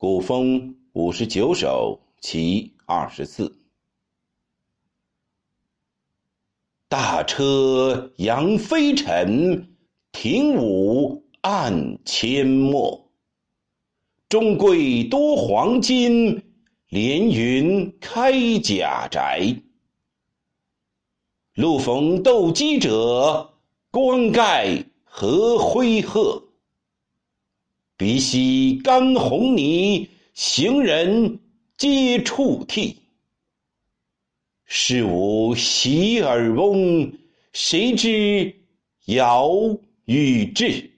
古风五十九首其二十四。大车扬飞尘，停舞暗阡陌。中贵多黄金，连云开甲宅。路逢斗鸡者，冠盖何灰鹤。鼻息干红泥，行人皆触涕。是无洗耳翁，谁知尧与至？